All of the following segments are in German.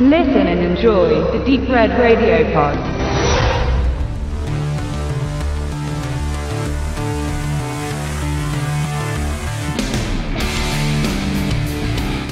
Listen and enjoy the Deep Red Radio Pod.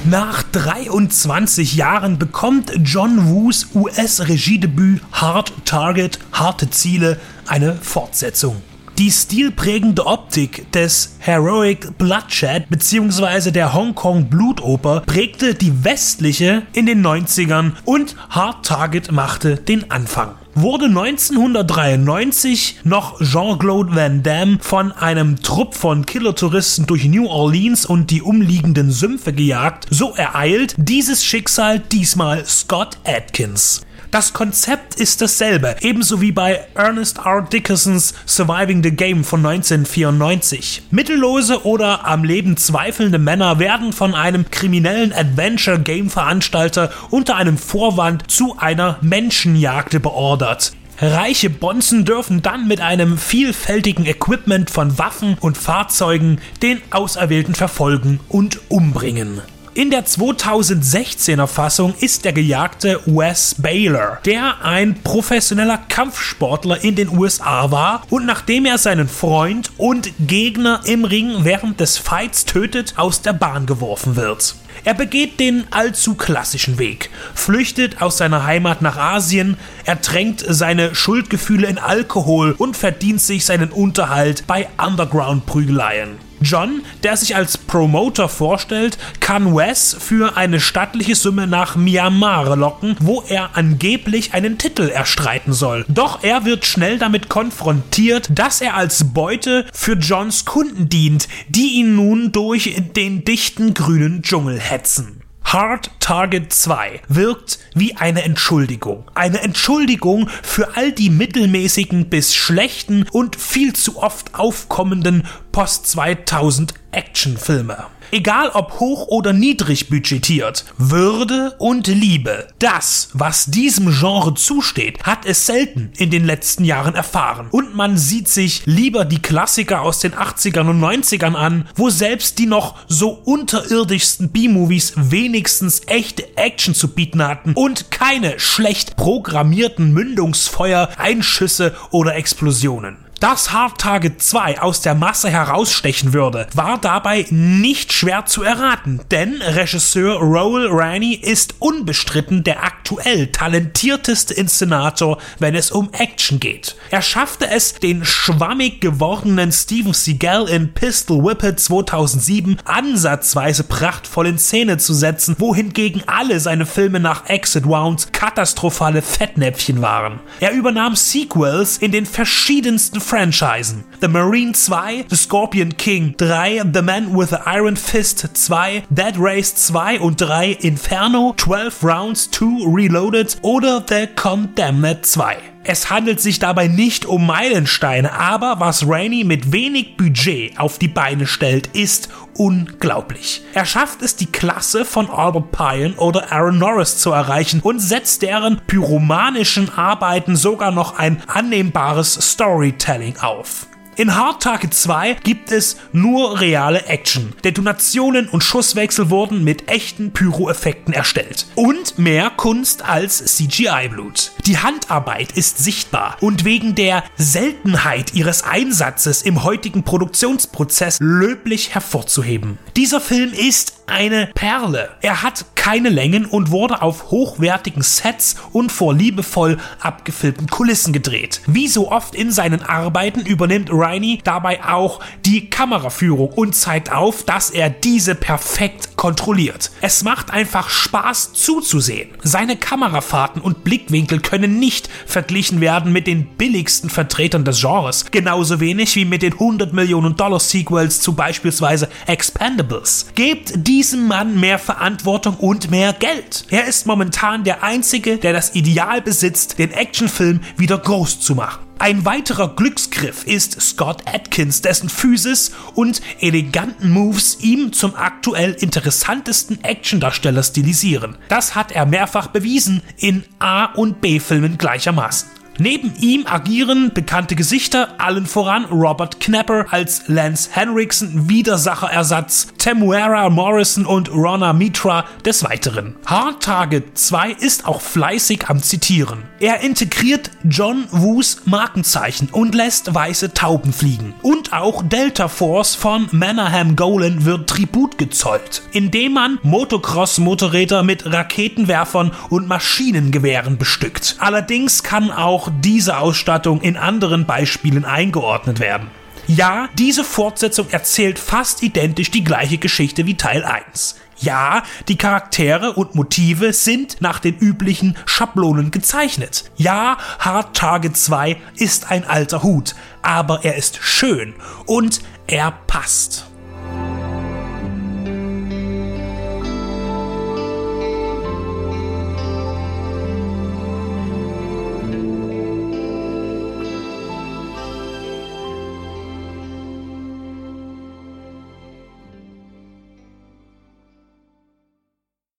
Nach 23 Jahren bekommt John Woos US-Regiedebüt Hard Target, harte Ziele eine Fortsetzung. Die stilprägende Optik des Heroic Bloodshed bzw. der Hongkong Blutoper prägte die westliche in den 90ern und Hard Target machte den Anfang wurde 1993 noch Jean-Claude Van Damme von einem Trupp von Killertouristen durch New Orleans und die umliegenden Sümpfe gejagt, so ereilt dieses Schicksal diesmal Scott Atkins. Das Konzept ist dasselbe, ebenso wie bei Ernest R. Dickersons Surviving the Game von 1994. Mittellose oder am Leben zweifelnde Männer werden von einem kriminellen Adventure-Game-Veranstalter unter einem Vorwand zu einer Menschenjagd beordert. Reiche Bonzen dürfen dann mit einem vielfältigen Equipment von Waffen und Fahrzeugen den Auserwählten verfolgen und umbringen. In der 2016er Fassung ist der Gejagte Wes Baylor, der ein professioneller Kampfsportler in den USA war und nachdem er seinen Freund und Gegner im Ring während des Fights tötet, aus der Bahn geworfen wird. Er begeht den allzu klassischen Weg, flüchtet aus seiner Heimat nach Asien, ertränkt seine Schuldgefühle in Alkohol und verdient sich seinen Unterhalt bei Underground-Prügeleien. John, der sich als Promoter vorstellt, kann Wes für eine stattliche Summe nach Myanmar locken, wo er angeblich einen Titel erstreiten soll. Doch er wird schnell damit konfrontiert, dass er als Beute für Johns Kunden dient, die ihn nun durch den dichten grünen Dschungel hetzen. Hard Target 2 wirkt wie eine Entschuldigung. Eine Entschuldigung für all die mittelmäßigen bis schlechten und viel zu oft aufkommenden Post-2000 Actionfilme. Egal ob hoch oder niedrig budgetiert, Würde und Liebe, das, was diesem Genre zusteht, hat es selten in den letzten Jahren erfahren. Und man sieht sich lieber die Klassiker aus den 80ern und 90ern an, wo selbst die noch so unterirdischsten B-Movies wenigstens echte Action zu bieten hatten und keine schlecht programmierten Mündungsfeuer, Einschüsse oder Explosionen. Dass Hard Target 2 aus der Masse herausstechen würde, war dabei nicht schwer zu erraten, denn Regisseur Roel Raney ist unbestritten der aktuell talentierteste Inszenator, wenn es um Action geht. Er schaffte es, den schwammig gewordenen Steven Seagal in Pistol Whippet 2007 ansatzweise prachtvoll in Szene zu setzen, wohingegen alle seine Filme nach Exit Rounds katastrophale Fettnäpfchen waren. Er übernahm Sequels in den verschiedensten Franchisen. The Marine 2, The Scorpion King 3, The Man with the Iron Fist 2, Dead Race 2 und 3, Inferno, 12 Rounds 2 Reloaded oder The Condemned 2. Es handelt sich dabei nicht um Meilensteine, aber was Rainey mit wenig Budget auf die Beine stellt, ist unglaublich. Er schafft es, die Klasse von Albert Pine oder Aaron Norris zu erreichen und setzt deren pyromanischen Arbeiten sogar noch ein annehmbares Storytelling auf. In Hard Target 2 gibt es nur reale Action. Detonationen und Schusswechsel wurden mit echten Pyro-Effekten erstellt. Und mehr Kunst als CGI-Blut. Die Handarbeit ist sichtbar und wegen der Seltenheit ihres Einsatzes im heutigen Produktionsprozess löblich hervorzuheben. Dieser Film ist eine Perle. Er hat keine Längen und wurde auf hochwertigen Sets und vor liebevoll abgefilmten Kulissen gedreht. Wie so oft in seinen Arbeiten übernimmt Riney dabei auch die Kameraführung und zeigt auf, dass er diese perfekt kontrolliert. Es macht einfach Spaß zuzusehen. Seine Kamerafahrten und Blickwinkel können nicht verglichen werden mit den billigsten Vertretern des Genres, genauso wenig wie mit den 100 Millionen Dollar Sequels zu beispielsweise Expendables. Gebt diesem Mann mehr Verantwortung und mehr Geld. Er ist momentan der einzige, der das Ideal besitzt, den Actionfilm wieder groß zu machen. Ein weiterer Glücksgriff ist Scott Atkins, dessen Physis und eleganten Moves ihm zum aktuell interessantesten Actiondarsteller stilisieren. Das hat er mehrfach bewiesen in A- und B-Filmen gleichermaßen. Neben ihm agieren bekannte Gesichter, allen voran Robert Knapper als Lance Henriksen, Widersacherersatz, Temuera Morrison und Ronna Mitra des Weiteren. Hard Target 2 ist auch fleißig am Zitieren. Er integriert John Woos Markenzeichen und lässt weiße Tauben fliegen. Und auch Delta Force von Mannerham Golan wird Tribut gezollt, indem man Motocross-Motorräder mit Raketenwerfern und Maschinengewehren bestückt. Allerdings kann auch diese Ausstattung in anderen Beispielen eingeordnet werden. Ja, diese Fortsetzung erzählt fast identisch die gleiche Geschichte wie Teil 1. Ja, die Charaktere und Motive sind nach den üblichen Schablonen gezeichnet. Ja, Hard Target 2 ist ein alter Hut, aber er ist schön und er passt.